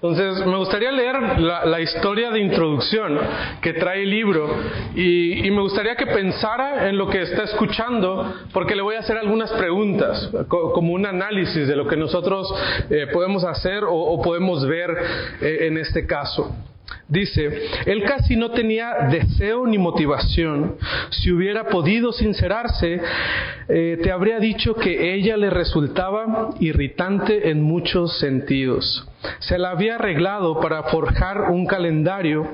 Entonces, me gustaría leer la, historia de introducción que trae el libro y, me gustaría que pensara en lo que está escuchando porque le voy a hacer algunas preguntas, como un análisis de lo que nosotros eh, podemos hacer o, podemos ver eh, en este caso. Dice, él casi no tenía deseo ni motivación. Si hubiera podido sincerarse, eh, te habría dicho que ella le resultaba irritante en muchos sentidos. Se la había arreglado para forjar un calendario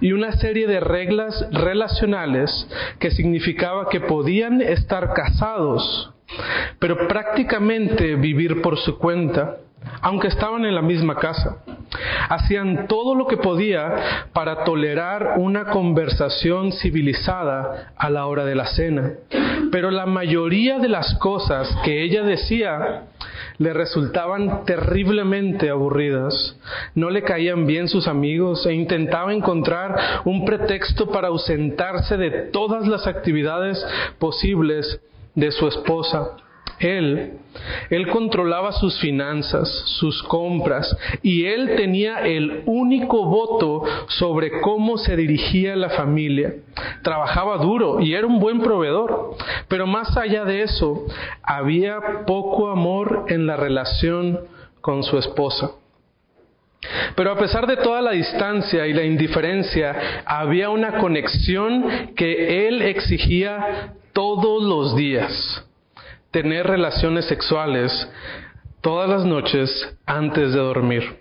y una serie de reglas relacionales que significaba que podían estar casados, pero prácticamente vivir por su cuenta aunque estaban en la misma casa. Hacían todo lo que podía para tolerar una conversación civilizada a la hora de la cena, pero la mayoría de las cosas que ella decía le resultaban terriblemente aburridas. No le caían bien sus amigos e intentaba encontrar un pretexto para ausentarse de todas las actividades posibles de su esposa. Él, él controlaba sus finanzas, sus compras, y él tenía el único voto sobre cómo se dirigía la familia. Trabajaba duro y era un buen proveedor, pero más allá de eso, había poco amor en la relación con su esposa. Pero a pesar de toda la distancia y la indiferencia, había una conexión que él exigía todos los días tener relaciones sexuales todas las noches antes de dormir.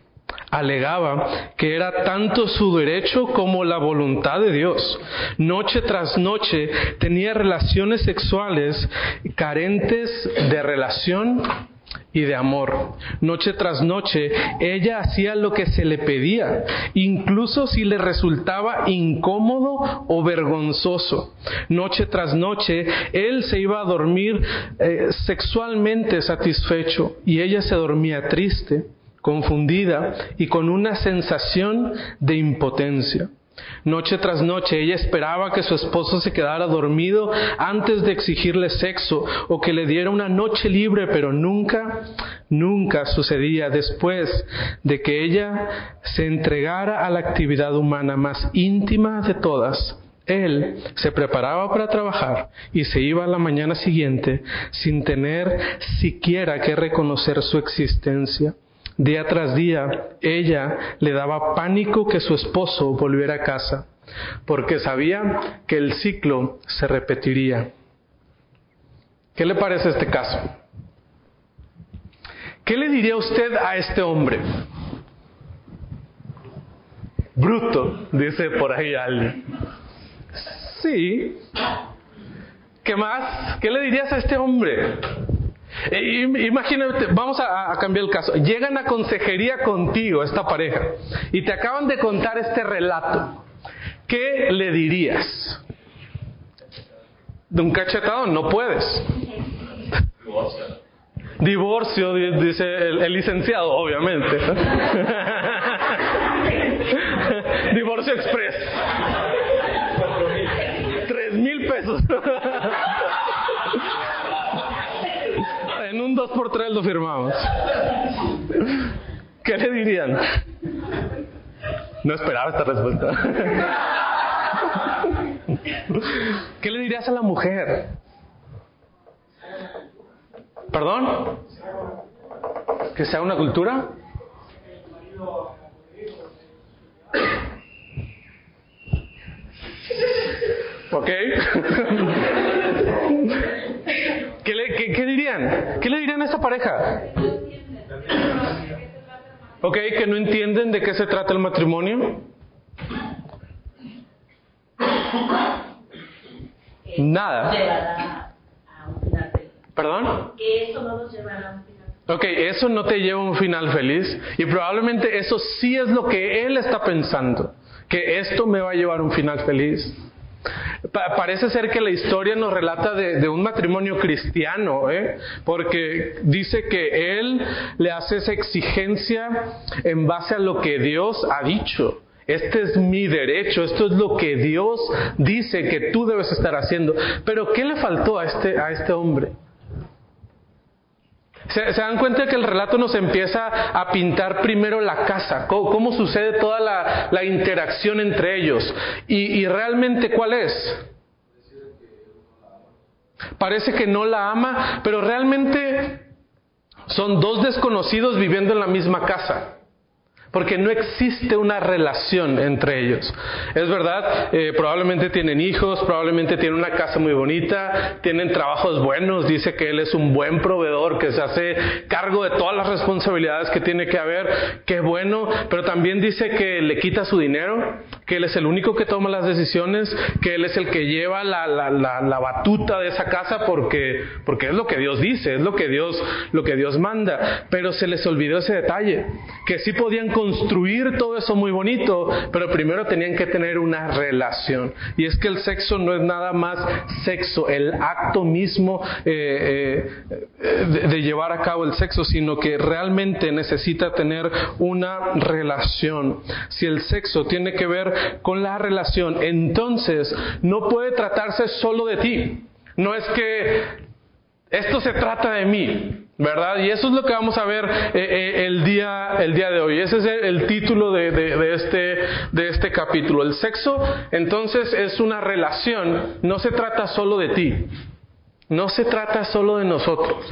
Alegaba que era tanto su derecho como la voluntad de Dios. Noche tras noche tenía relaciones sexuales carentes de relación y de amor. Noche tras noche ella hacía lo que se le pedía, incluso si le resultaba incómodo o vergonzoso. Noche tras noche él se iba a dormir eh, sexualmente satisfecho y ella se dormía triste, confundida y con una sensación de impotencia. Noche tras noche ella esperaba que su esposo se quedara dormido antes de exigirle sexo o que le diera una noche libre, pero nunca, nunca sucedía después de que ella se entregara a la actividad humana más íntima de todas. Él se preparaba para trabajar y se iba a la mañana siguiente sin tener siquiera que reconocer su existencia. Día tras día, ella le daba pánico que su esposo volviera a casa, porque sabía que el ciclo se repetiría. ¿Qué le parece este caso? ¿Qué le diría usted a este hombre? Bruto, dice por ahí alguien. Sí. ¿Qué más? ¿Qué le dirías a este hombre? Eh, imagínate, vamos a, cambiar el caso. Llegan a consejería contigo esta pareja y te acaban de contar este relato. ¿Qué le dirías? De un cachetado no puedes. Divorcio, dice el, licenciado, obviamente. Divorcio express. Tres mil pesos. Un 2 por 3 lo firmamos. ¿Qué le dirían? No esperaba esta respuesta. ¿Qué le dirías a la mujer? ¿Perdón? ¿Que sea una cultura? ¿Ok? ¿Qué, le, qué? ¿Qué dirían a esa pareja? Ok, que no entienden de qué se trata el matrimonio. Nada. ¿Perdón? Que eso no nos llevará a un final Ok, eso no te lleva a un final feliz y probablemente eso sí es lo que él está pensando, que esto me va a llevar a un final feliz parece ser que la historia nos relata de, un matrimonio cristiano, ¿eh? porque dice que él le hace esa exigencia en base a lo que Dios ha dicho. Este es mi derecho, esto es lo que Dios dice que tú debes estar haciendo. Pero ¿qué le faltó a este, a este hombre? Se, dan cuenta que el relato nos empieza a pintar primero la casa, cómo, sucede toda la, interacción entre ellos. Y, y realmente, ¿cuál es? Parece que no la ama, pero realmente son dos desconocidos viviendo en la misma casa porque no existe una relación entre ellos. Es verdad, eh, probablemente tienen hijos, probablemente tienen una casa muy bonita, tienen trabajos buenos, dice que él es un buen proveedor, que se hace cargo de todas las responsabilidades que tiene que haber, qué bueno, pero también dice que le quita su dinero, que él es el único que toma las decisiones, que él es el que lleva la, la, la, batuta de esa casa porque, porque es lo que Dios dice, es lo que Dios, lo que Dios manda, pero se les olvidó ese detalle, que sí podían construir todo eso muy bonito, pero primero tenían que tener una relación. Y es que el sexo no es nada más sexo, el acto mismo eh, eh, de, llevar a cabo el sexo, sino que realmente necesita tener una relación. Si el sexo tiene que ver con la relación, entonces no puede tratarse solo de ti. No es que esto se trata de mí. ¿Verdad? Y eso es lo que vamos a ver eh, eh, el, día, el día de hoy. Ese es el, título de, de, este, de este capítulo. El sexo, entonces, es una relación. No se trata solo de ti. No se trata solo de nosotros.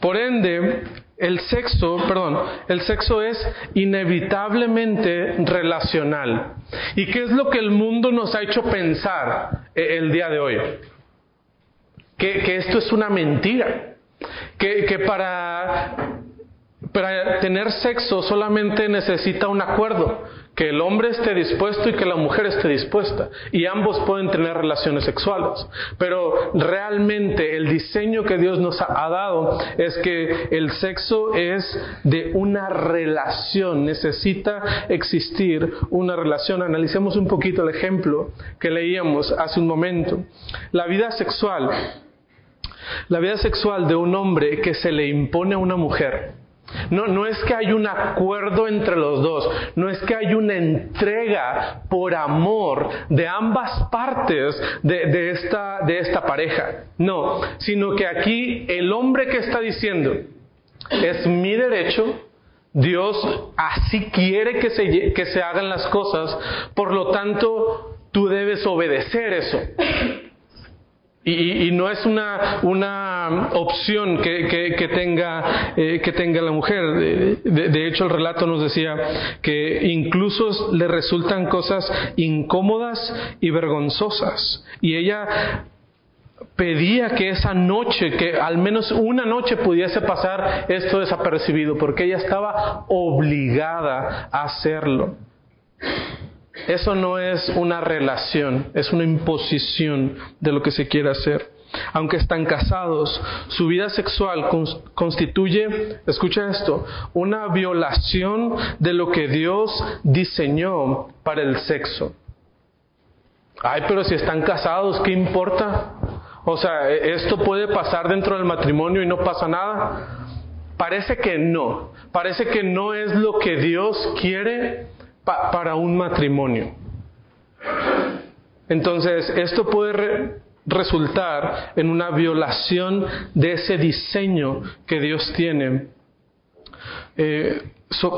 Por ende, el sexo, perdón, el sexo es inevitablemente relacional. ¿Y qué es lo que el mundo nos ha hecho pensar eh, el día de hoy? Que, que esto es una mentira que, para, para tener sexo solamente necesita un acuerdo, que el hombre esté dispuesto y que la mujer esté dispuesta, y ambos pueden tener relaciones sexuales. Pero realmente el diseño que Dios nos ha dado es que el sexo es de una relación, necesita existir una relación. Analicemos un poquito el ejemplo que leíamos hace un momento. La vida sexual la vida sexual de un hombre que se le impone a una mujer. No, no es que hay un acuerdo entre los dos, no es que hay una entrega por amor de ambas partes de, de, esta, de esta pareja. No, sino que aquí el hombre que está diciendo, es mi derecho, Dios así quiere que se, que se hagan las cosas, por lo tanto tú debes obedecer eso. Y, no es una, una opción que, que, tenga, eh, que tenga la mujer. De, hecho, el relato nos decía que incluso le resultan cosas incómodas y vergonzosas. Y ella pedía que esa noche, que al menos una noche pudiese pasar esto desapercibido, porque ella estaba obligada a hacerlo. Eso no es una relación, es una imposición de lo que se quiere hacer. Aunque están casados, su vida sexual constituye, escucha esto, una violación de lo que Dios diseñó para el sexo. Ay, pero si están casados, ¿qué importa? O sea, ¿e-, ¿esto puede pasar dentro del matrimonio y no pasa nada? Parece que no. Parece que no es lo que Dios quiere para un matrimonio. Entonces, esto puede resultar en una violación de ese diseño que Dios tiene eh,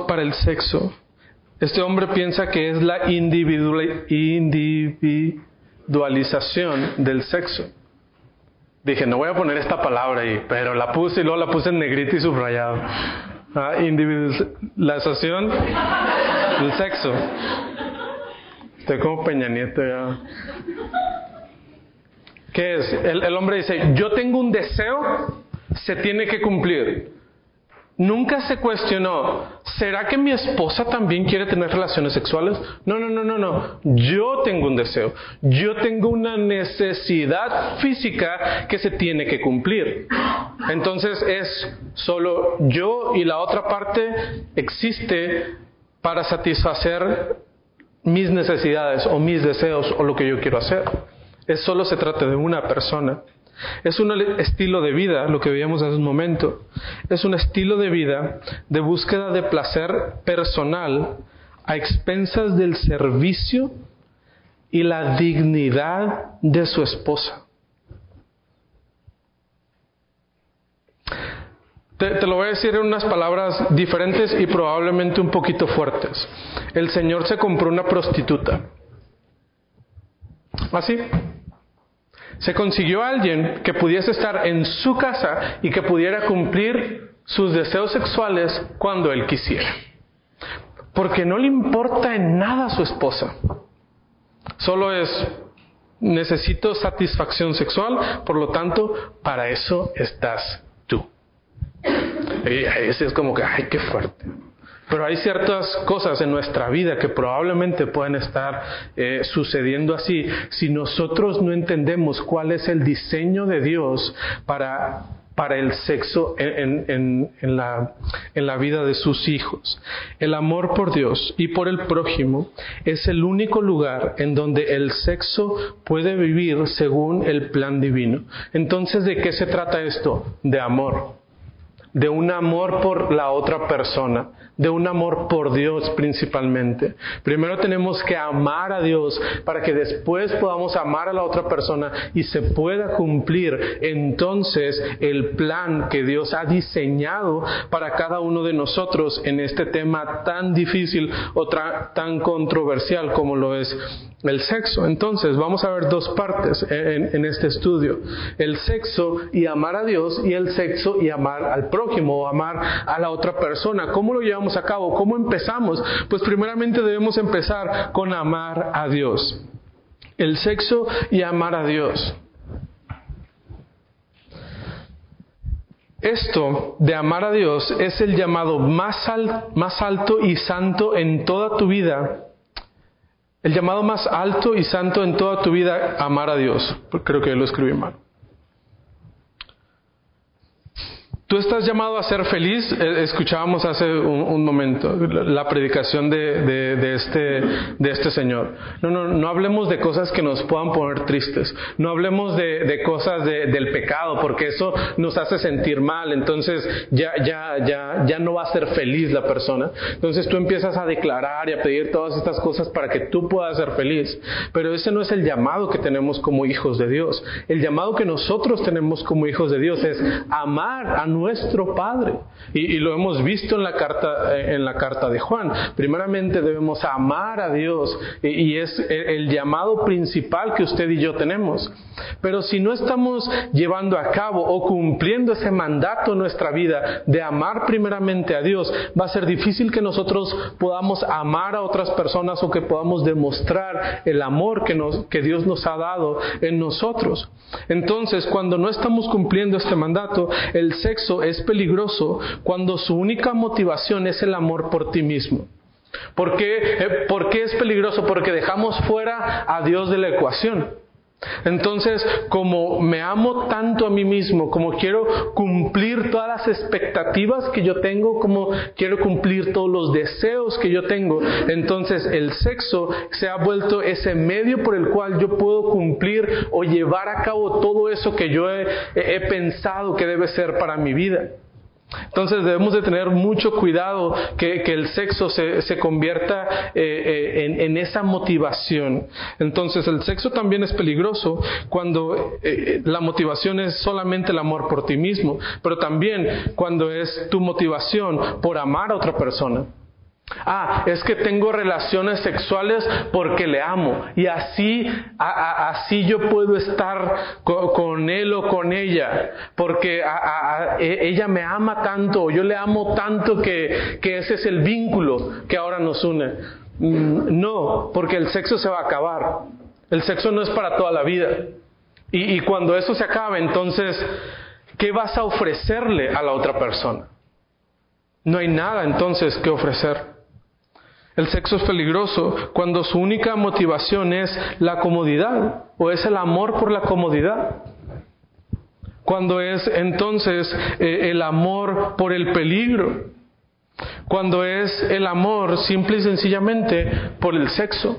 para el sexo. Este hombre piensa que es la individualización del sexo. Dije, no voy a poner esta palabra ahí, pero la puse y luego la puse en negrito y subrayado. Ah, individualización del sexo. Estoy como Peña Nieto ya. ¿Qué es? El, el hombre dice, yo tengo un deseo, se tiene que cumplir. Nunca se cuestionó, ¿será que mi esposa también quiere tener relaciones sexuales? No, no, no, no, no. Yo tengo un deseo. Yo tengo una necesidad física que se tiene que cumplir. Entonces es solo yo y la otra parte existe para satisfacer mis necesidades o mis deseos o lo que yo quiero hacer. Es solo se trata de una persona. Es un estilo de vida, lo que veíamos hace un momento. Es un estilo de vida de búsqueda de placer personal a expensas del servicio y la dignidad de su esposa. Te, lo voy a decir en unas palabras diferentes y probablemente un poquito fuertes. El Señor se compró una prostituta. Así. Se consiguió a alguien que pudiese estar en su casa y que pudiera cumplir sus deseos sexuales cuando él quisiera. Porque no le importa en nada a su esposa. Solo es, necesito satisfacción sexual, por lo tanto, para eso estás ese es como que, ay, qué fuerte. Pero hay ciertas cosas en nuestra vida que probablemente pueden estar eh, sucediendo así si nosotros no entendemos cuál es el diseño de Dios para, para el sexo en, en, la, en la vida de sus hijos. El amor por Dios y por el prójimo es el único lugar en donde el sexo puede vivir según el plan divino. Entonces, ¿de qué se trata esto? De amor de un amor por la otra persona, de un amor por Dios principalmente. Primero tenemos que amar a Dios para que después podamos amar a la otra persona y se pueda cumplir entonces el plan que Dios ha diseñado para cada uno de nosotros en este tema tan difícil o tan controversial como lo es el sexo. Entonces, vamos a ver dos partes en, este estudio. El sexo y amar a Dios y el sexo y amar al prójimo o amar a la otra persona. ¿Cómo lo llevamos a cabo? ¿Cómo empezamos? Pues primeramente debemos empezar con amar a Dios. El sexo y amar a Dios. Esto de amar a Dios es el llamado más, más alto y santo en toda tu vida el llamado más alto y santo en toda tu vida, amar a Dios. Creo que lo escribí mal. Tú estás llamado a ser feliz. Eh, escuchábamos hace un, momento la predicación de, este, de este Señor. No, no, no hablemos de cosas que nos puedan poner tristes. No hablemos de, cosas del pecado, porque eso nos hace sentir mal. Entonces ya, ya, ya, ya no va a ser feliz la persona. Entonces tú empiezas a declarar y a pedir todas estas cosas para que tú puedas ser feliz. Pero ese no es el llamado que tenemos como hijos de Dios. El llamado que nosotros tenemos como hijos de Dios es amar a nuestro Padre. Y, lo hemos visto en la carta, eh, en la carta de Juan. Primeramente debemos amar a Dios y, es el, llamado principal que usted y yo tenemos. Pero si no estamos llevando a cabo o cumpliendo ese mandato en nuestra vida de amar primeramente a Dios, va a ser difícil que nosotros podamos amar a otras personas o que podamos demostrar el amor que, Dios nos ha dado en nosotros. Entonces, cuando no estamos cumpliendo este mandato, el sexo es peligroso cuando su única motivación es el amor por ti mismo. ¿Por qué, eh, ¿Por qué es peligroso? Porque dejamos fuera a Dios de la ecuación. Entonces, como me amo tanto a mí mismo, como quiero cumplir todas las expectativas que yo tengo, como quiero cumplir todos los deseos que yo tengo, entonces el sexo se ha vuelto ese medio por el cual yo puedo cumplir o llevar a cabo todo eso que yo he, he pensado que debe ser para mi vida. Entonces debemos de tener mucho cuidado que, el sexo se, convierta eh, eh, en, esa motivación. Entonces el sexo también es peligroso cuando eh, la motivación es solamente el amor por ti mismo, pero también cuando es tu motivación por amar a otra persona. Ah, es que tengo relaciones sexuales porque le amo y así, así yo puedo estar con, él o con ella porque e, ella me ama tanto, yo le amo tanto que, ese es el vínculo que ahora nos une. Mm, no, porque el sexo se va a acabar. El sexo no es para toda la vida. Y, y cuando eso se acabe, entonces, ¿qué vas a ofrecerle a la otra persona? No hay nada entonces que ofrecer. El sexo es peligroso cuando su única motivación es la comodidad o es el amor por la comodidad. Cuando es entonces eh, el amor por el peligro. Cuando es el amor simple y sencillamente por el sexo.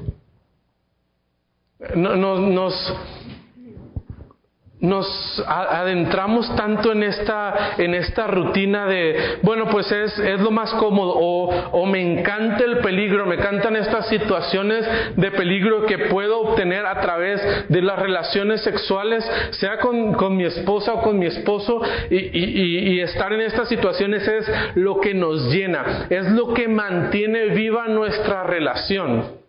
nos, nos adentramos tanto en esta, en esta rutina de, bueno, pues es, es lo más cómodo, o, me encanta el peligro, me encantan estas situaciones de peligro que puedo obtener a través de las relaciones sexuales, sea con, con mi esposa o con mi esposo, y estar en estas situaciones es lo que nos llena, es lo que mantiene viva nuestra relación.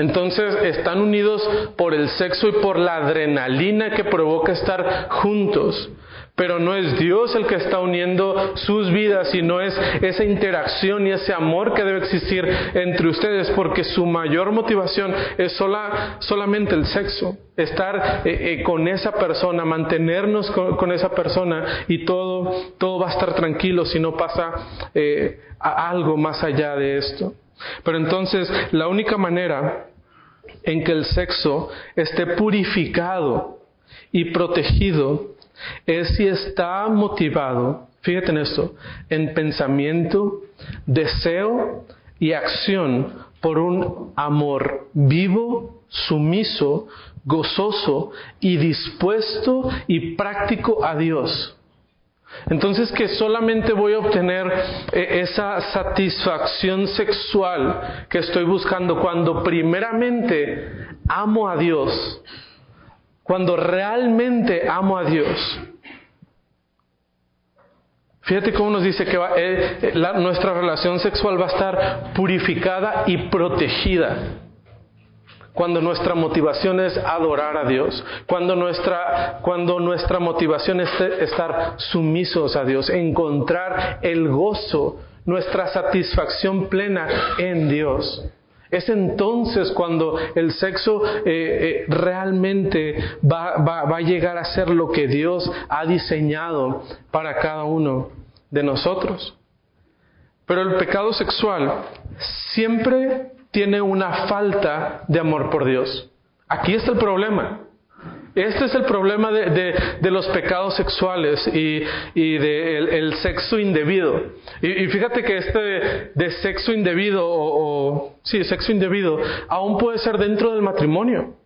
Entonces están unidos por el sexo y por la adrenalina que provoca estar juntos. Pero no es Dios el que está uniendo sus vidas, sino es esa interacción y ese amor que debe existir entre ustedes, porque su mayor motivación es sola, solamente el sexo, estar eh, eh, con esa persona, mantenernos con, esa persona y todo, todo va a estar tranquilo si no pasa eh, algo más allá de esto. Pero entonces la única manera en que el sexo esté purificado y protegido es si está motivado, fíjate en esto, en pensamiento, deseo y acción por un amor vivo, sumiso, gozoso y dispuesto y práctico a Dios. Entonces que solamente voy a obtener eh, esa satisfacción sexual que estoy buscando cuando primeramente amo a Dios, cuando realmente amo a Dios. Fíjate cómo nos dice que eh, eh, nuestra relación sexual va a estar purificada y protegida cuando nuestra motivación es adorar a Dios, cuando nuestra, cuando nuestra motivación es estar sumisos a Dios, encontrar el gozo, nuestra satisfacción plena en Dios. Es entonces cuando el sexo eh, eh, realmente va, va a llegar a ser lo que Dios ha diseñado para cada uno de nosotros. Pero el pecado sexual siempre tiene una falta de amor por Dios. Aquí está el problema. Este es el problema de, los pecados sexuales y, y del el sexo indebido. Y, fíjate que este de sexo indebido o, o, sí, sexo indebido aún puede ser dentro del matrimonio.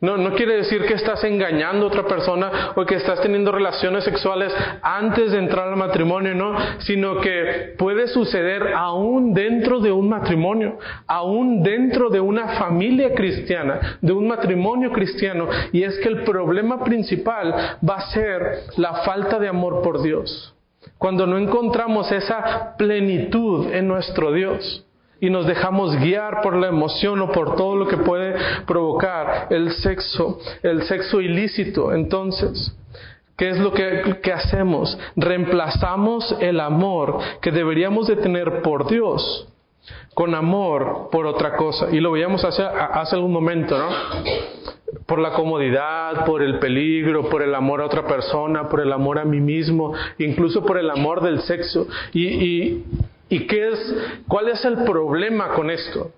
No, no quiere decir que estás engañando a otra persona o que estás teniendo relaciones sexuales antes de entrar al matrimonio, no, sino que puede suceder aún dentro de un matrimonio, aún dentro de una familia cristiana, de un matrimonio cristiano, y es que el problema principal va a ser la falta de amor por Dios. Cuando no encontramos esa plenitud en nuestro Dios y nos dejamos guiar por la emoción o por todo lo que puede provocar el sexo, el sexo ilícito. Entonces, ¿qué es lo que, hacemos? Reemplazamos el amor que deberíamos de tener por Dios con amor por otra cosa. Y lo veíamos hace, hace algún momento, ¿no? Por la comodidad, por el peligro, por el amor a otra persona, por el amor a mí mismo, incluso por el amor del sexo. Y, y, ¿Y qué es, cuál es el problema con esto?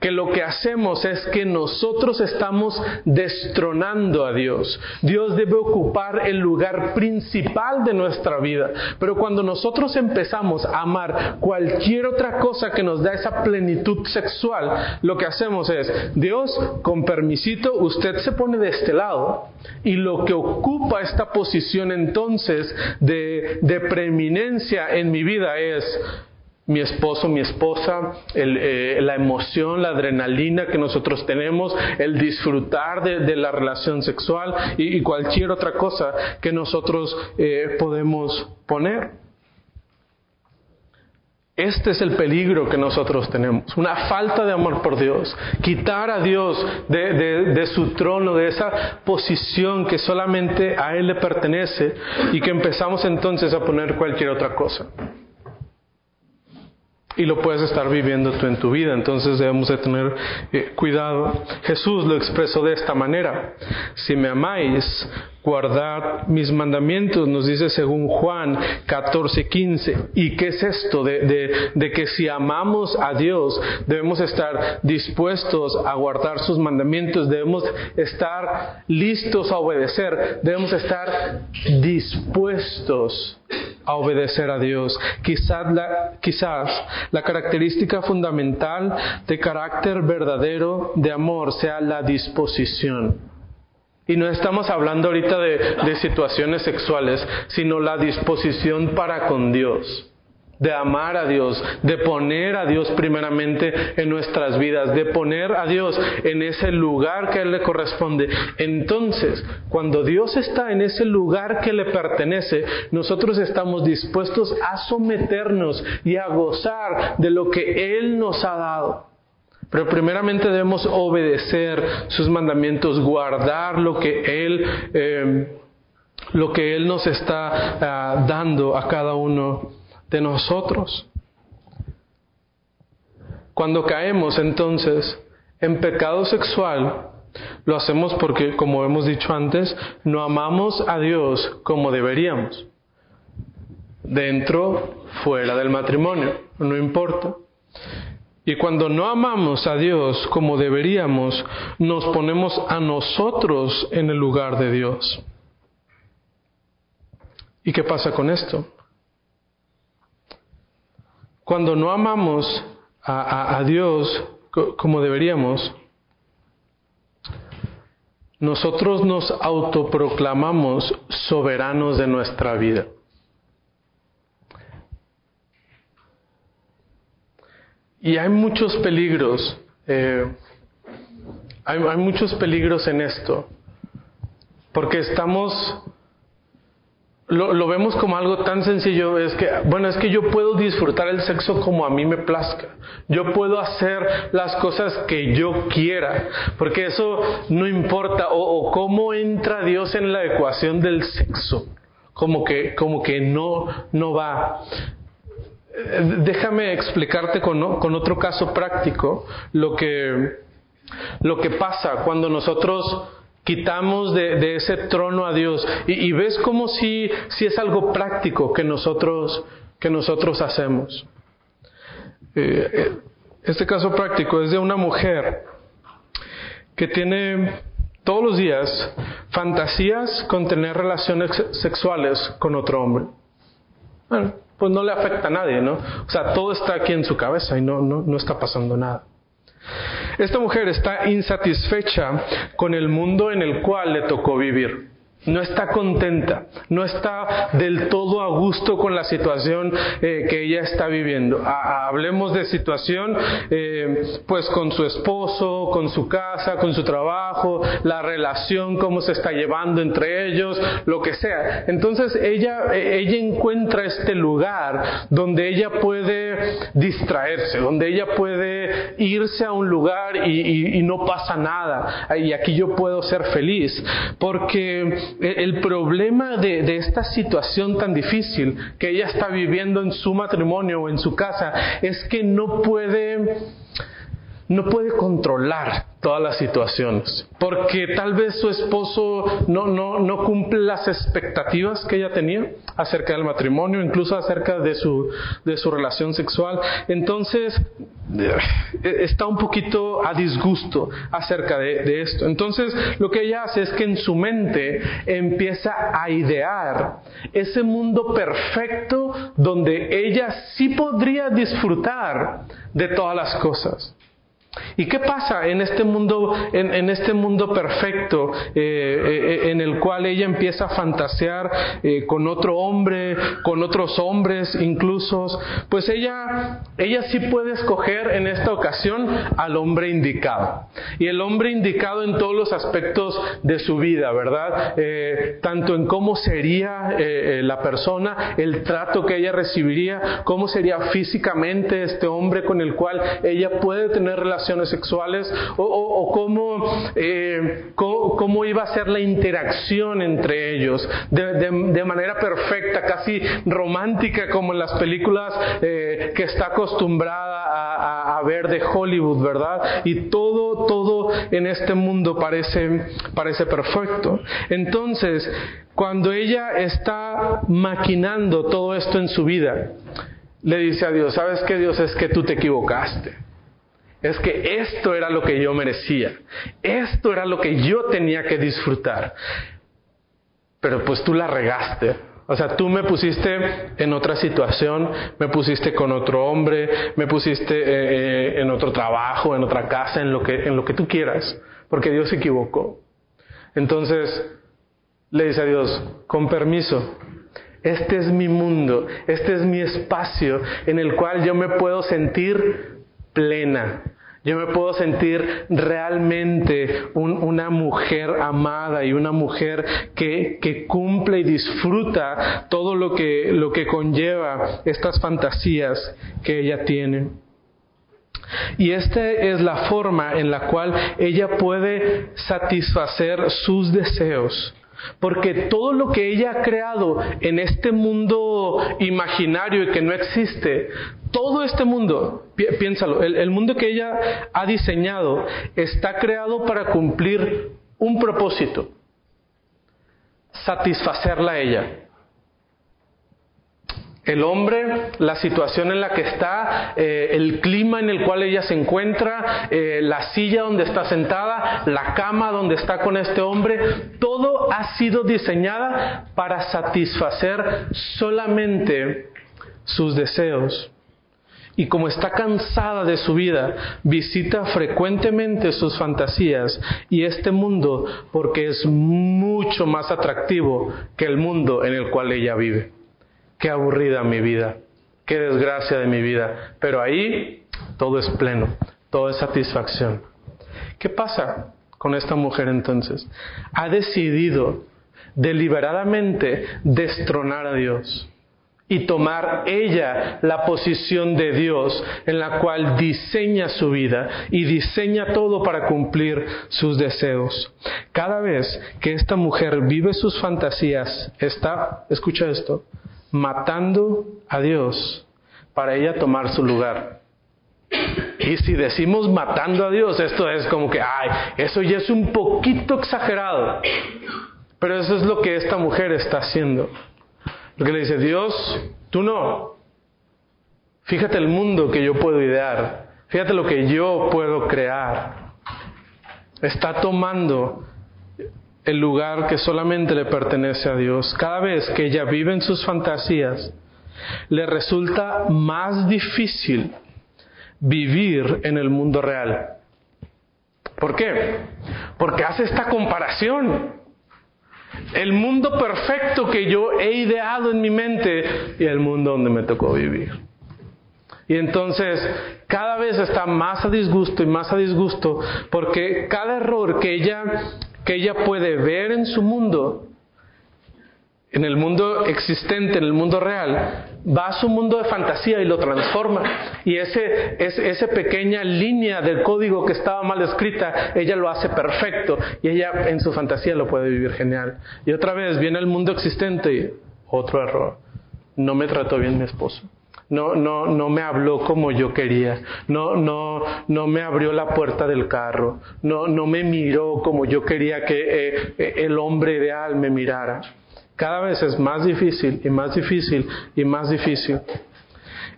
Que lo que hacemos es que nosotros estamos destronando a Dios. Dios debe ocupar el lugar principal de nuestra vida. Pero cuando nosotros empezamos a amar cualquier otra cosa que nos da esa plenitud sexual, lo que hacemos es, Dios, con permisito, usted se pone de este lado. Y lo que ocupa esta posición entonces de, de preeminencia en mi vida es, mi esposo, mi esposa, eh, la emoción, la adrenalina que nosotros tenemos, el disfrutar de, la relación sexual y, cualquier otra cosa que nosotros eh, podemos poner. Este es el peligro que nosotros tenemos, una falta de amor por Dios, quitar a Dios de, su trono, de esa posición que solamente a Él le pertenece y que empezamos entonces a poner cualquier otra cosa y lo puedes estar viviendo tú en tu vida. Entonces debemos de tener eh, cuidado. Jesús lo expresó de esta manera. Si me amáis, guardad mis mandamientos, nos dice según Juan 14, 15. ¿Y qué es esto de, de, que si amamos a Dios debemos estar dispuestos a guardar sus mandamientos, debemos estar listos a obedecer, debemos estar dispuestos a obedecer a Dios. Quizás la, quizás la característica fundamental de carácter verdadero de amor sea la disposición. Y no estamos hablando ahorita de, situaciones sexuales, sino la disposición para con Dios de amar a Dios, de poner a Dios primeramente en nuestras vidas, de poner a Dios en ese lugar que Él le corresponde. Entonces, cuando Dios está en ese lugar que le pertenece, nosotros estamos dispuestos a someternos y a gozar de lo que Él nos ha dado. Pero primeramente debemos obedecer sus mandamientos, guardar lo que Él, eh, lo que Él nos está ah, dando a cada uno de nosotros. Cuando caemos entonces en pecado sexual, lo hacemos porque, como hemos dicho antes, no amamos a Dios como deberíamos. Dentro, fuera del matrimonio, no importa. Y cuando no amamos a Dios como deberíamos, nos ponemos a nosotros en el lugar de Dios. ¿Y qué pasa con esto? Cuando no amamos a, Dios como deberíamos, nosotros nos autoproclamamos soberanos de nuestra vida. Y hay muchos peligros, eh, hay, muchos peligros en esto, porque estamos lo, vemos como algo tan sencillo, es que, bueno, es que yo puedo disfrutar el sexo como a mí me plazca. Yo puedo hacer las cosas que yo quiera, porque eso no importa. O, cómo entra Dios en la ecuación del sexo, como que, como que no, no va. Déjame explicarte con, con otro caso práctico lo que, lo que pasa cuando nosotros quitamos de, ese trono a Dios. Y, ves como si, si, es algo práctico que nosotros, que nosotros hacemos. Eh, eh, este caso práctico es de una mujer que tiene todos los días fantasías con tener relaciones sexuales con otro hombre. Bueno, pues no le afecta a nadie, ¿no? O sea, todo está aquí en su cabeza y no, no, no está pasando nada. Esta mujer está insatisfecha con el mundo en el cual le tocó vivir no está contenta, no está del todo a gusto con la situación eh, que ella está viviendo. hablemos de situación, eh, pues con su esposo, con su casa, con su trabajo, la relación, cómo se está llevando entre ellos, lo que sea. Entonces ella, eh, ella encuentra este lugar donde ella puede distraerse, donde ella puede irse a un lugar y, y no pasa nada. Y aquí yo puedo ser feliz, porque el problema de, esta situación tan difícil que ella está viviendo en su matrimonio o en su casa es que no puede, no puede controlar todas las situaciones, porque tal vez su esposo no, no, no cumple las expectativas que ella tenía acerca del matrimonio, incluso acerca de su, de su relación sexual. Entonces, eh, está un poquito a disgusto acerca de, de, esto. Entonces, lo que ella hace es que en su mente empieza a idear ese mundo perfecto donde ella sí podría disfrutar de todas las cosas. ¿Y qué pasa en este mundo, en, este mundo perfecto eh, eh, en el cual ella empieza a fantasear eh, con otro hombre, con otros hombres incluso? Pues ella, ella sí puede escoger en esta ocasión al hombre indicado. Y el hombre indicado en todos los aspectos de su vida, ¿verdad? tanto en cómo sería la persona, el trato que ella recibiría, cómo sería físicamente este hombre con el cual ella puede tener relaciones sexuales o, eh, cómo, iba a ser la interacción entre ellos de, manera perfecta, casi romántica como en las películas eh, que está acostumbrada a, a, ver de Hollywood, ¿verdad? Y todo, todo en este mundo parece, parece perfecto. Entonces, cuando ella está maquinando todo esto en su vida, le dice a Dios, ¿sabes qué Dios? Es que tú te equivocaste es que esto era lo que yo merecía, esto era lo que yo tenía que disfrutar. Pero pues tú la regaste. O sea, tú me pusiste en otra situación, me pusiste con otro hombre, me pusiste eh, eh, en otro trabajo, en otra casa, en lo, que, en lo que tú quieras, porque Dios se equivocó. Entonces le dice a Dios, con permiso, este es mi mundo, este es mi espacio en el cual yo me puedo sentir Yo me puedo sentir realmente una mujer amada y una mujer que, que, cumple y disfruta todo lo que, lo que conlleva estas fantasías que ella tiene. Y esta es la forma en la cual ella puede satisfacer sus deseos. Porque todo lo que ella ha creado en este mundo imaginario y que no existe, todo este mundo, piénsalo, el, mundo que ella ha diseñado está creado para cumplir un propósito, satisfacerla a ella. El hombre, la situación en la que está, eh, el clima en el cual ella se encuentra, eh, la silla donde está sentada, la cama donde está con este hombre, todo ha sido diseñada para satisfacer solamente sus deseos. Y como está cansada de su vida, visita frecuentemente sus fantasías y este mundo porque es mucho más atractivo que el mundo en el cual ella vive qué aburrida mi vida, qué desgracia de mi vida. Pero ahí todo es pleno, todo es satisfacción. ¿Qué pasa con esta mujer entonces? Ha decidido deliberadamente destronar a Dios y tomar ella la posición de Dios en la cual diseña su vida y diseña todo para cumplir sus deseos. Cada vez que esta mujer vive sus fantasías, está, escucha esto, matando a Dios para ella tomar su lugar. Y si decimos matando a Dios, esto es como que, ay, eso ya es un poquito exagerado. Pero eso es lo que esta mujer está haciendo. Porque le dice, Dios, tú no. Fíjate el mundo que yo puedo idear. Fíjate lo que yo puedo crear. Está tomando el lugar que solamente le pertenece a Dios. Cada vez que ella vive en sus fantasías, le resulta más difícil vivir en el mundo real. ¿Por qué? Porque hace esta comparación. El mundo perfecto que yo he ideado en mi mente y el mundo donde me tocó vivir. Y entonces cada vez está más a disgusto y más a disgusto porque cada error que ella que ella puede ver en su mundo, en el mundo existente, en el mundo real, va a su mundo de fantasía y lo transforma. Y ese, esa pequeña línea del código que estaba mal escrita, ella lo hace perfecto y ella en su fantasía lo puede vivir genial. Y otra vez viene el mundo existente y otro error. No me trató bien mi esposo no, no, no me habló como yo quería, no, no, no me abrió la puerta del carro, no, no me miró como yo quería que eh, eh, el hombre ideal me mirara. Cada vez es más difícil y más difícil y más difícil.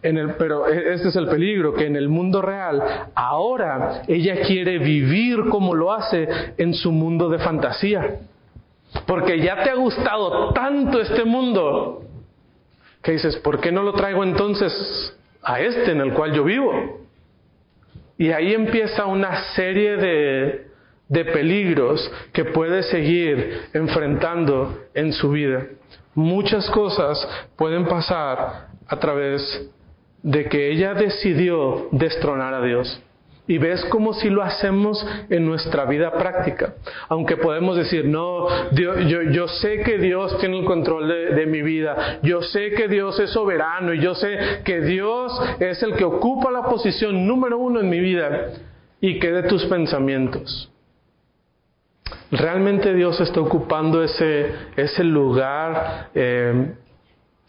En el, pero e, este es el peligro, que en el mundo real, ahora ella quiere vivir como lo hace en su mundo de fantasía. Porque ya te ha gustado tanto este mundo que dices, ¿por qué no lo traigo entonces a este en el cual yo vivo? Y ahí empieza una serie de, de peligros que puede seguir enfrentando en su vida. Muchas cosas pueden pasar a través de que ella decidió destronar a Dios. Y ves como si lo hacemos en nuestra vida práctica. Aunque podemos decir, no, yo, sé que Dios tiene el control de, mi vida, yo sé que Dios es soberano y yo sé que Dios es el que ocupa la posición número uno en mi vida y que de tus pensamientos. ¿Realmente Dios está ocupando ese, ese lugar eh,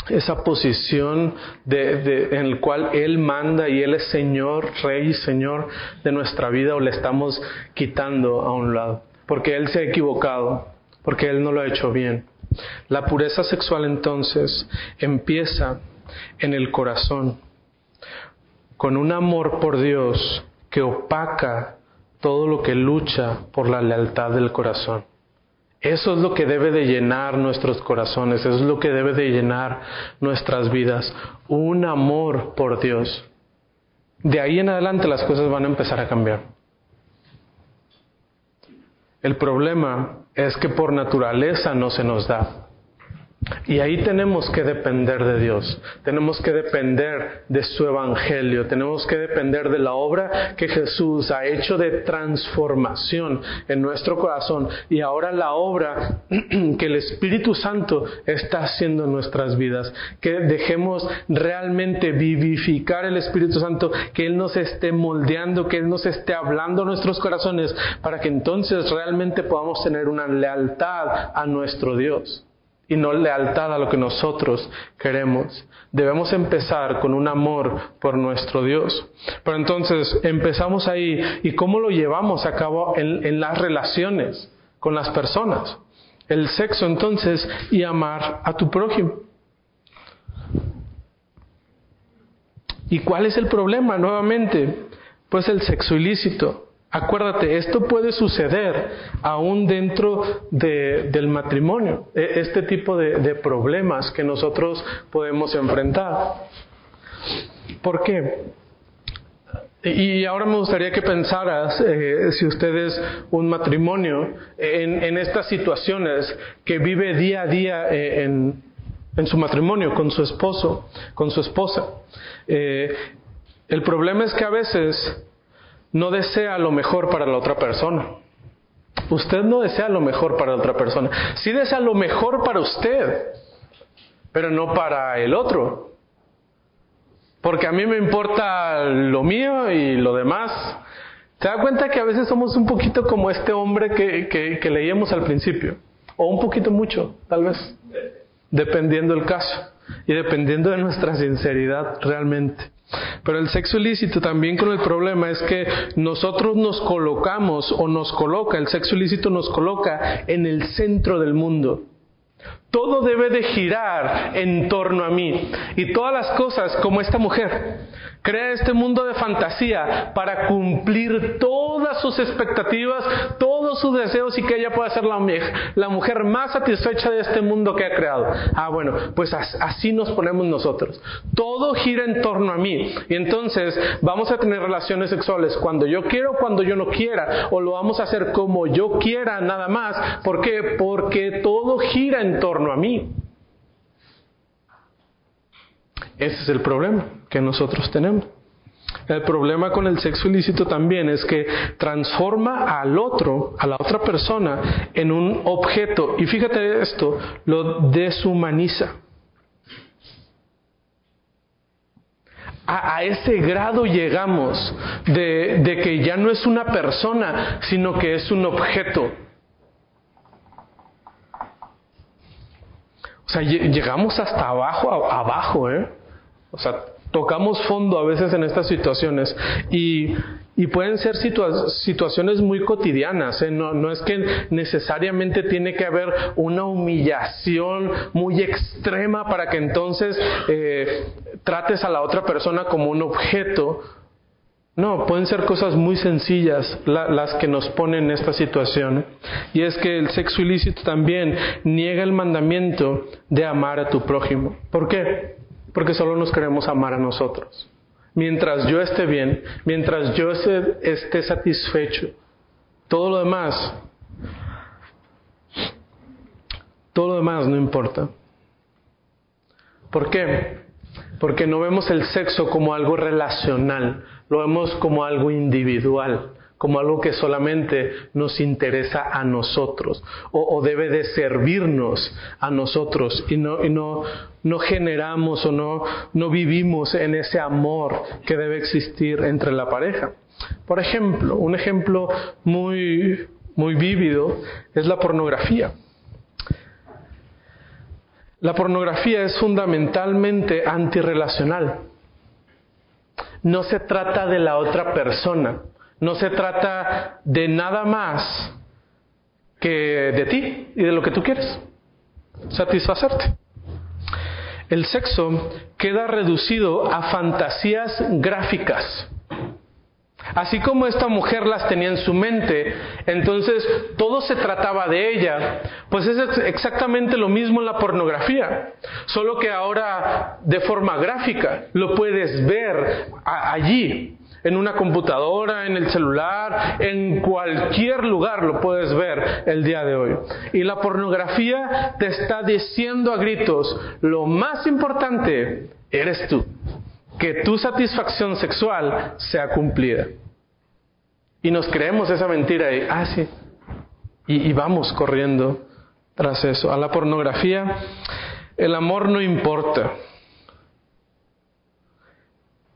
esa posición en el cual Él manda y Él es Señor, Rey y Señor de nuestra vida o le estamos quitando a un lado, porque Él se ha equivocado, porque Él no lo ha hecho bien. La pureza sexual entonces empieza en el corazón, con un amor por Dios que opaca todo lo que lucha por la lealtad del corazón. Eso es lo que debe de llenar nuestros corazones, eso es lo que debe de llenar nuestras vidas, un amor por Dios. De ahí en adelante las cosas van a empezar a cambiar. El problema es que por naturaleza no se nos da. Y ahí tenemos que depender de Dios, tenemos que depender de su Evangelio, tenemos que depender de la obra que Jesús ha hecho de transformación en nuestro corazón. Y ahora la obra que el Espíritu Santo está haciendo en nuestras vidas, que dejemos realmente vivificar el Espíritu Santo, que Él nos esté moldeando, que Él nos esté hablando a nuestros corazones, para que entonces realmente podamos tener una lealtad a nuestro Dios y no lealtad a lo que nosotros queremos. Debemos empezar con un amor por nuestro Dios. Pero entonces empezamos ahí y cómo lo llevamos a cabo en, las relaciones con las personas. El sexo entonces y amar a tu prójimo. ¿Y cuál es el problema nuevamente? Pues el sexo ilícito. Acuérdate, esto puede suceder aún dentro del matrimonio, e, este tipo de, problemas que nosotros podemos enfrentar. ¿Por qué? Y ahora me gustaría que pensaras, eh, si ustedes un matrimonio, en, estas situaciones que vive día a día eh, en, su matrimonio con su esposo, con su esposa. Eh, el problema es que a veces no desea lo mejor para la otra persona. Usted no desea lo mejor para la otra persona. Sí desea lo mejor para usted, pero no para el otro. Porque a mí me importa lo mío y lo demás. ¿Se da cuenta que a veces somos un poquito como este hombre que, que leíamos al principio? O un poquito mucho, tal vez, dependiendo del caso y dependiendo de nuestra sinceridad realmente. Pero el sexo ilícito también con el problema es que nosotros nos colocamos o nos coloca, el sexo ilícito nos coloca en el centro del mundo. Todo debe de girar en torno a mí. Y todas las cosas como esta mujer Crea este mundo de fantasía para cumplir todas sus expectativas, todos sus deseos y que ella pueda ser la, la mujer más satisfecha de este mundo que ha creado. Ah, bueno, pues así nos ponemos nosotros. Todo gira en torno a mí. Y entonces vamos a tener relaciones sexuales cuando yo quiero, cuando yo no quiera. O lo vamos a hacer como yo quiera nada más. ¿Por qué? Porque todo gira en torno a mí. Ese es el problema que nosotros tenemos. El problema con el sexo ilícito también es que transforma al otro, a la otra persona, en un objeto. Y fíjate esto, lo deshumaniza. A, ese grado llegamos de, que ya no es una persona, sino que es un objeto. O sea, llegamos hasta abajo, abajo, ¿eh? O sea, tocamos fondo a veces en estas situaciones y, pueden ser situaciones muy cotidianas. ¿eh? No, es que necesariamente tiene que haber una humillación muy extrema para que entonces eh, trates a la otra persona como un objeto. No, pueden ser cosas muy sencillas las que nos ponen en esta situación. Y es que el sexo ilícito también niega el mandamiento de amar a tu prójimo. ¿Por qué? Porque solo nos queremos amar a nosotros. Mientras yo esté bien, mientras yo esté, satisfecho, todo lo demás, todo lo demás no importa. ¿Por qué? Porque no vemos el sexo como algo relacional, lo vemos como algo individual como algo que solamente nos interesa a nosotros o, debe de servirnos a nosotros y no, y no, no generamos o no, no vivimos en ese amor que debe existir entre la pareja. Por ejemplo, un ejemplo muy, muy vívido es la pornografía. La pornografía es fundamentalmente antirrelacional. No se trata de la otra persona, no se trata de nada más que de ti y de lo que tú quieres. Satisfacerte. El sexo queda reducido a fantasías gráficas. Así como esta mujer las tenía en su mente, entonces todo se trataba de ella. Pues es exactamente lo mismo en la pornografía, solo que ahora de forma gráfica lo puedes ver allí en una computadora, en el celular, en cualquier lugar lo puedes ver el día de hoy. Y la pornografía te está diciendo a gritos, lo más importante eres tú, que tu satisfacción sexual sea cumplida. Y nos creemos esa mentira y, ah, sí, y, y vamos corriendo tras eso. A la pornografía, el amor no importa.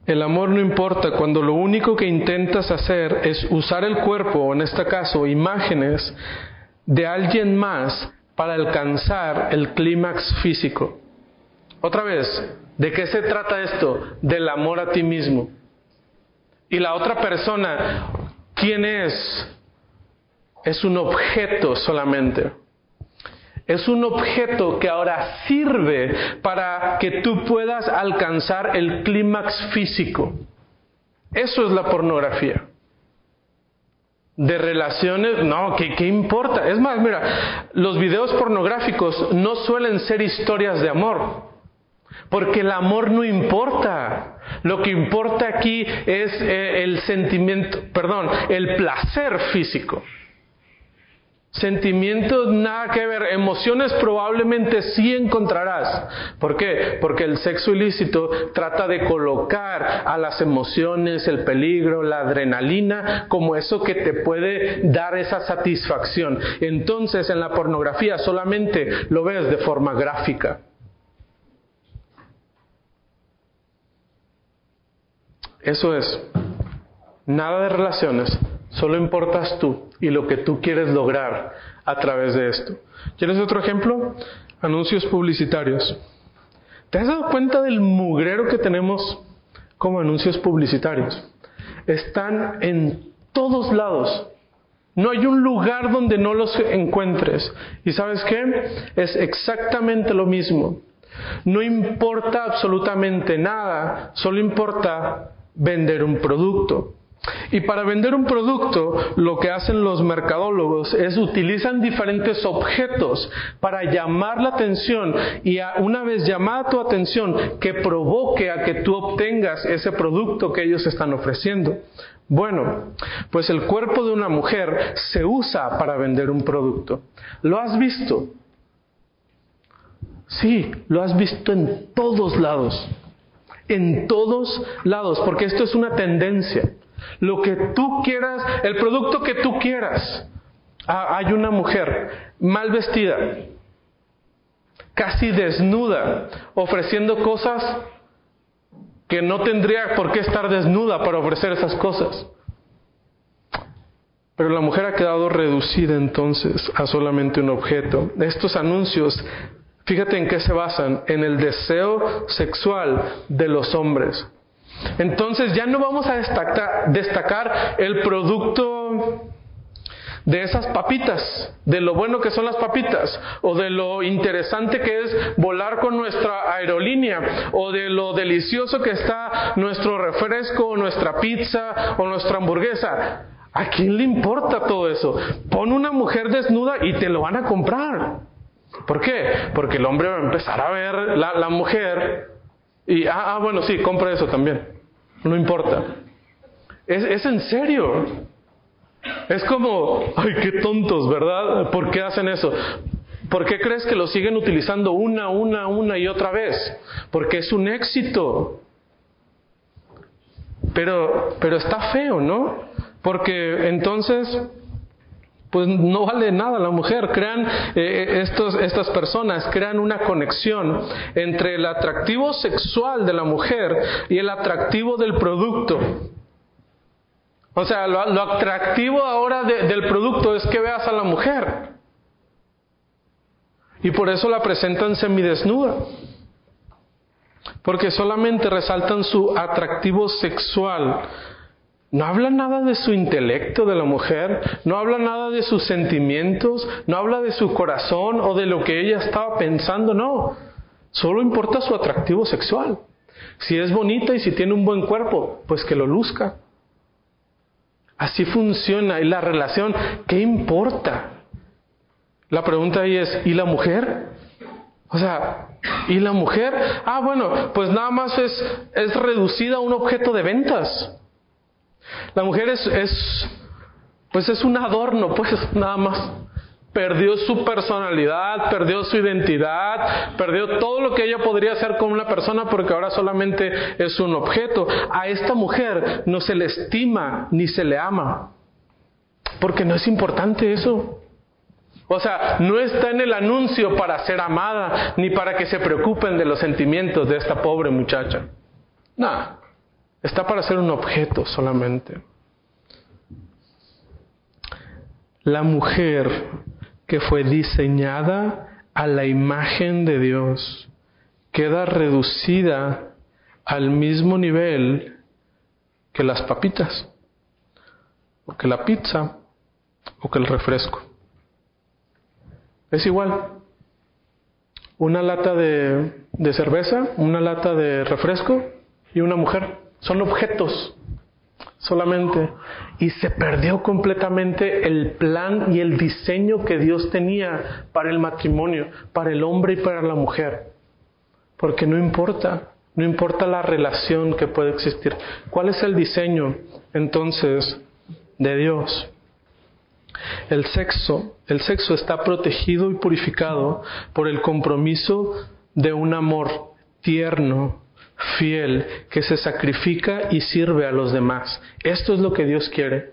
El amor no importa cuando lo único que intentas hacer es usar el cuerpo, o en este caso imágenes, de alguien más para alcanzar el clímax físico. Otra vez, ¿de qué se trata esto? Del amor a ti mismo. Y la otra persona, ¿quién es? Es un objeto solamente. Es un objeto que ahora sirve para que tú puedas alcanzar el clímax físico. Eso es la pornografía. De relaciones, no, ¿qué, ¿qué, importa? Es más, mira, los videos pornográficos no suelen ser historias de amor, porque el amor no importa. Lo que importa aquí es eh, el sentimiento, perdón, el placer físico. Sentimientos nada que ver, emociones probablemente sí encontrarás. ¿Por qué? Porque el sexo ilícito trata de colocar a las emociones, el peligro, la adrenalina como eso que te puede dar esa satisfacción. Entonces en la pornografía solamente lo ves de forma gráfica. Eso es. Nada de relaciones, Solo importas tú y lo que tú quieres lograr a través de esto. ¿Quieres otro ejemplo? Anuncios publicitarios. ¿Te has dado cuenta del mugrero que tenemos como anuncios publicitarios? Están en todos lados. No hay un lugar donde no los encuentres. ¿Y sabes qué? Es exactamente lo mismo. No importa absolutamente nada, solo importa vender un producto. Y para vender un producto, lo que hacen los mercadólogos es utilizan diferentes objetos para llamar la atención y una vez llamada tu atención, que provoque a que tú obtengas ese producto que ellos están ofreciendo. Bueno, pues el cuerpo de una mujer se usa para vender un producto. ¿Lo has visto? Sí, lo has visto en todos lados. En todos lados, porque esto es una tendencia. Lo que tú quieras, el producto que tú quieras. Ah, hay una mujer mal vestida, casi desnuda, ofreciendo cosas que no tendría por qué estar desnuda para ofrecer esas cosas. Pero la mujer ha quedado reducida entonces a solamente un objeto. Estos anuncios, fíjate en qué se basan, en el deseo sexual de los hombres. Entonces ya no vamos a destacar, el producto de esas papitas, de lo bueno que son las papitas, o de lo interesante que es volar con nuestra aerolínea, o de lo delicioso que está nuestro refresco, o nuestra pizza, o nuestra hamburguesa. ¿A quién le importa todo eso? Pon una mujer desnuda y te lo van a comprar. ¿Por qué? Porque el hombre va a empezar a ver la, la mujer y, ah, ah, bueno, sí, compra eso también. No importa. Es, es en serio. Es como, ay, qué tontos, ¿verdad? ¿Por qué hacen eso? ¿Por qué crees que lo siguen utilizando una, una, una y otra vez? Porque es un éxito. Pero, pero está feo, ¿no? Porque entonces pues no vale nada la mujer. Crean eh, eh, estas personas, crean una conexión entre el atractivo sexual de la mujer y el atractivo del producto. O sea, lo, atractivo ahora del producto es que veas a la mujer. Y por eso la presentan semidesnuda. Porque solamente resaltan su atractivo sexual no habla nada de su intelecto de la mujer, no habla nada de sus sentimientos, no habla de su corazón o de lo que ella estaba pensando, no. Solo importa su atractivo sexual. Si es bonita y si tiene un buen cuerpo, pues que lo luzca. Así funciona. Y la relación, ¿qué importa? La pregunta ahí es, ¿y la mujer? O sea, ¿y la mujer? Ah, bueno, pues nada más es, es reducida a un objeto de ventas. La mujer es, es pues es un adorno, pues nada más. Perdió su personalidad, perdió su identidad, perdió todo lo que ella podría hacer con una persona porque ahora solamente es un objeto. A esta mujer no se le estima ni se le ama, porque no es importante eso. O sea, no está en el anuncio para ser amada, ni para que se preocupen de los sentimientos de esta pobre muchacha. No, está para ser un objeto solamente. La mujer que fue diseñada a la imagen de Dios queda reducida al mismo nivel que las papitas, o que la pizza, o que el refresco. Es igual. Una lata de, de cerveza, una lata de refresco y una mujer. Son objetos solamente. Y se perdió completamente el plan y el diseño que Dios tenía para el matrimonio, para el hombre y para la mujer. Porque no importa, no importa la relación que puede existir. ¿Cuál es el diseño entonces de Dios? El sexo, el sexo está protegido y purificado por el compromiso de un amor tierno, fiel, que se sacrifica y sirve a los demás. Esto es lo que Dios quiere.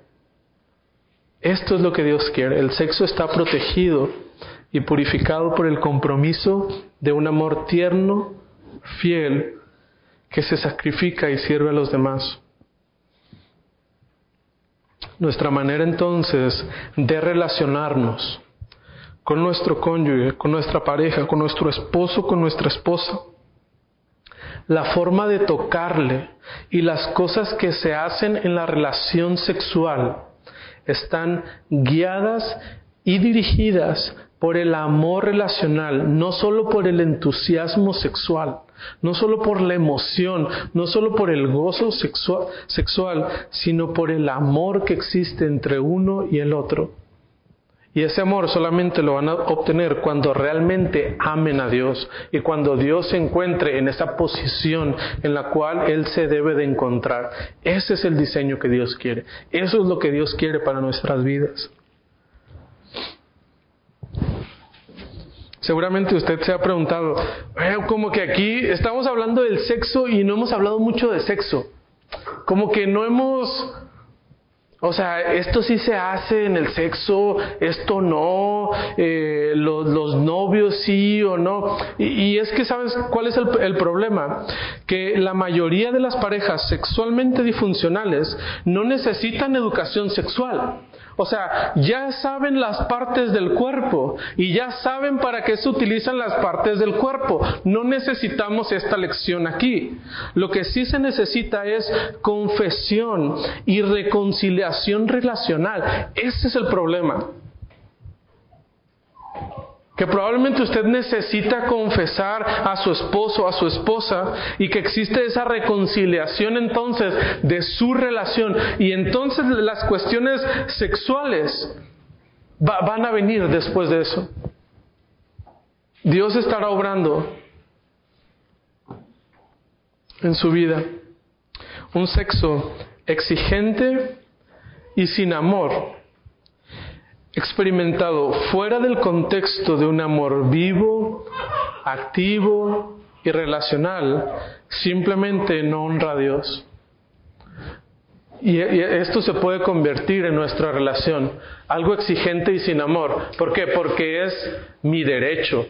Esto es lo que Dios quiere. El sexo está protegido y purificado por el compromiso de un amor tierno, fiel, que se sacrifica y sirve a los demás. Nuestra manera entonces de relacionarnos con nuestro cónyuge, con nuestra pareja, con nuestro esposo, con nuestra esposa, la forma de tocarle y las cosas que se hacen en la relación sexual están guiadas y dirigidas por el amor relacional, no solo por el entusiasmo sexual, no solo por la emoción, no solo por el gozo sexual, sexual, sino por el amor que existe entre uno y el otro. Y ese amor solamente lo van a obtener cuando realmente amen a Dios y cuando Dios se encuentre en esa posición en la cual Él se debe de encontrar. Ese es el diseño que Dios quiere. Eso es lo que Dios quiere para nuestras vidas. Seguramente usted se ha preguntado, como que aquí estamos hablando del sexo y no hemos hablado mucho de sexo. Como que no hemos o sea, esto sí se hace en el sexo, esto no, eh, los, novios sí o no. Y, es que, ¿sabes cuál es el, el, problema? Que la mayoría de las parejas sexualmente disfuncionales no necesitan educación sexual. O sea, ya saben las partes del cuerpo y ya saben para qué se utilizan las partes del cuerpo. No necesitamos esta lección aquí. Lo que sí se necesita es confesión y reconciliación relacional. Ese es el problema que probablemente usted necesita confesar a su esposo, a su esposa, y que existe esa reconciliación entonces de su relación, y entonces las cuestiones sexuales van a venir después de eso. Dios estará obrando en su vida. Un sexo exigente y sin amor experimentado fuera del contexto de un amor vivo, activo y relacional, simplemente no honra a Dios. Y esto se puede convertir en nuestra relación, algo exigente y sin amor. ¿Por qué? Porque es mi derecho,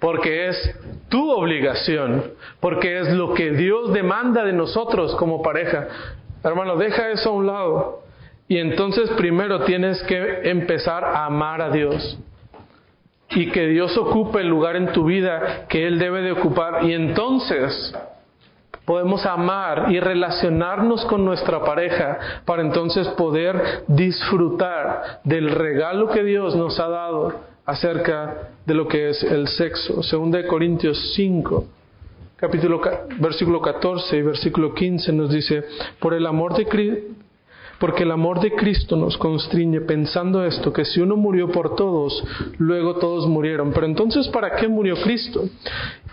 porque es tu obligación, porque es lo que Dios demanda de nosotros como pareja. Hermano, deja eso a un lado y entonces primero tienes que empezar a amar a Dios. Y que Dios ocupe el lugar en tu vida que Él debe de ocupar. Y entonces podemos amar y relacionarnos con nuestra pareja para entonces poder disfrutar del regalo que Dios nos ha dado acerca de lo que es el sexo. Según de Corintios 5, capítulo, versículo 14 y versículo 15 nos dice, por el amor de porque el amor de Cristo nos constriñe pensando esto, que si uno murió por todos, luego todos murieron. Pero entonces, ¿para qué murió Cristo?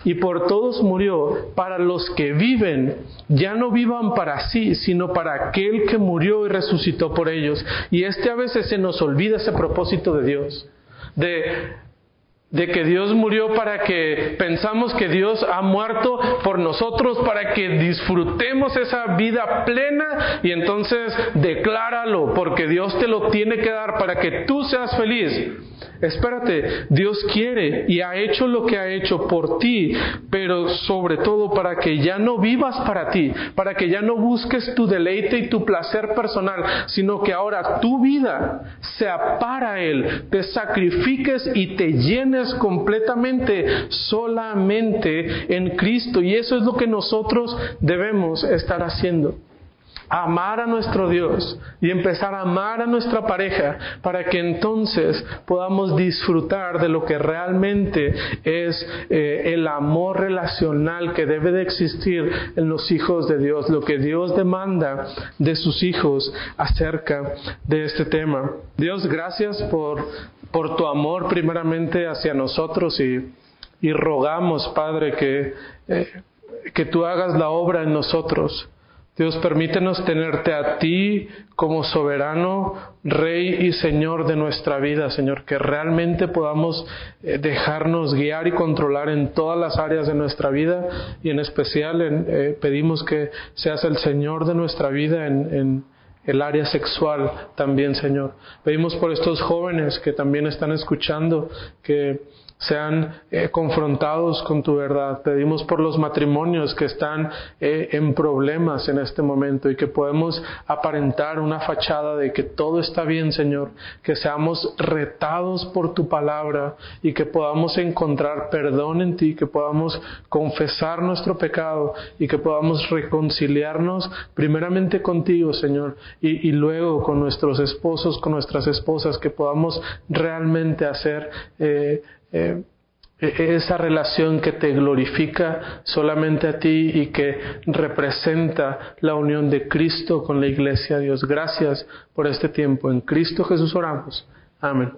Y por todos murió, para los que viven, ya no vivan para sí, sino para aquel que murió y resucitó por ellos. Y este a veces se nos olvida ese propósito de Dios, de de que Dios murió para que pensamos que Dios ha muerto por nosotros para que disfrutemos esa vida plena y entonces decláralo porque Dios te lo tiene que dar para que tú seas feliz. Espérate, Dios quiere y ha hecho lo que ha hecho por ti, pero sobre todo para que ya no vivas para ti, para que ya no busques tu deleite y tu placer personal, sino que ahora tu vida sea para Él, te sacrifiques y te llenes completamente solamente en Cristo. Y eso es lo que nosotros debemos estar haciendo amar a nuestro Dios y empezar a amar a nuestra pareja para que entonces podamos disfrutar de lo que realmente es eh, el amor relacional que debe de existir en los hijos de Dios, lo que Dios demanda de sus hijos acerca de este tema. Dios, gracias por, por tu amor primeramente hacia nosotros y, rogamos, Padre, que, eh, que tú hagas la obra en nosotros Dios, permítenos tenerte a ti como soberano, Rey y Señor de nuestra vida, Señor, que realmente podamos eh, dejarnos guiar y controlar en todas las áreas de nuestra vida y en especial eh, pedimos que seas el Señor de nuestra vida en, en el área sexual también, Señor. Pedimos por estos jóvenes que también están escuchando, que sean eh, confrontados con tu verdad. Pedimos por los matrimonios que están eh, en problemas en este momento y que podemos aparentar una fachada de que todo está bien, Señor, que seamos retados por tu palabra y que podamos encontrar perdón en ti, que podamos confesar nuestro pecado y que podamos reconciliarnos primeramente contigo, Señor, y, luego con nuestros esposos, con nuestras esposas, que podamos realmente hacer eh, eh, e-, esa relación que te glorifica solamente a ti y que representa la unión de Cristo con la iglesia. Dios, gracias por este tiempo. En Cristo Jesús oramos. Amén.